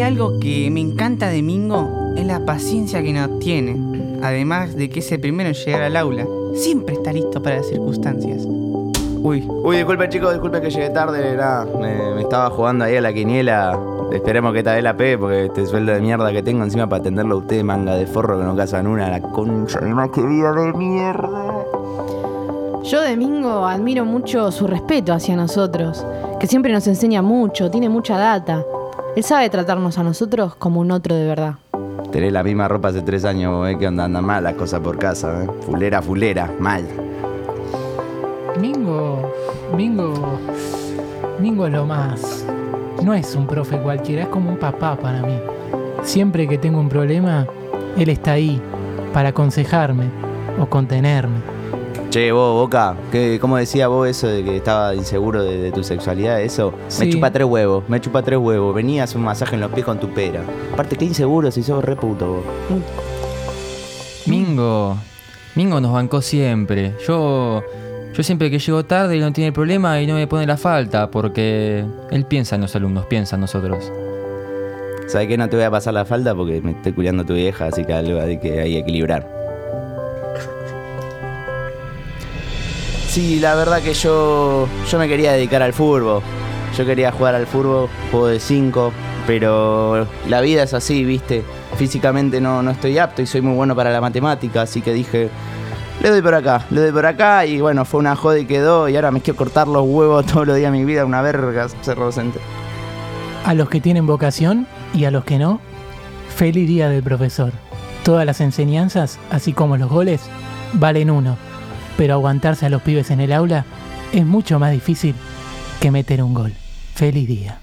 hay algo que me encanta de Mingo, es la paciencia que nos tiene. Además de que es el primero en llegar al aula. Siempre está listo para las circunstancias. Uy, uy, disculpe chicos, disculpe que llegué tarde, nada, me, me estaba jugando ahí a la quiniela. Esperemos que esta vez la pegue porque este sueldo de mierda que tengo encima para atenderlo a usted, manga de forro que no casan una, la concha de vida de mierda. Yo de Mingo admiro mucho su respeto hacia nosotros, que siempre nos enseña mucho, tiene mucha data. Él sabe tratarnos a nosotros como un otro de verdad. Tenés la misma ropa hace tres años, vos ves que onda, anda mal las cosas por casa, ¿eh? Fulera, fulera, mal. Mingo, Mingo, Mingo es lo más. No es un profe cualquiera, es como un papá para mí. Siempre que tengo un problema, él está ahí para aconsejarme o contenerme. Che, vos, Boca, ¿qué, ¿cómo decía vos eso de que estaba inseguro de, de tu sexualidad? Eso, me chupa tres huevos, me chupa tres huevos. Venías un masaje en los pies con tu pera. Aparte, qué inseguro si sos re puto vos. Mingo, Mingo nos bancó siempre. Yo, yo siempre que llego tarde él no tiene problema y no me pone la falta porque él piensa en los alumnos, piensa en nosotros. ¿Sabes qué? No te voy a pasar la falda porque me estoy culiando a tu vieja, así que algo hay que, hay que equilibrar. Sí, la verdad que yo, yo me quería dedicar al fútbol. Yo quería jugar al fútbol, juego de 5, pero la vida es así, ¿viste? Físicamente no, no estoy apto y soy muy bueno para la matemática, así que dije, le doy por acá, le doy por acá y bueno, fue una joda y quedó y ahora me quiero cortar los huevos todos los días de mi vida, una verga ser docente. A los que tienen vocación y a los que no, feliz día del profesor. Todas las enseñanzas, así como los goles, valen uno, pero aguantarse a los pibes en el aula es mucho más difícil que meter un gol. Feliz día.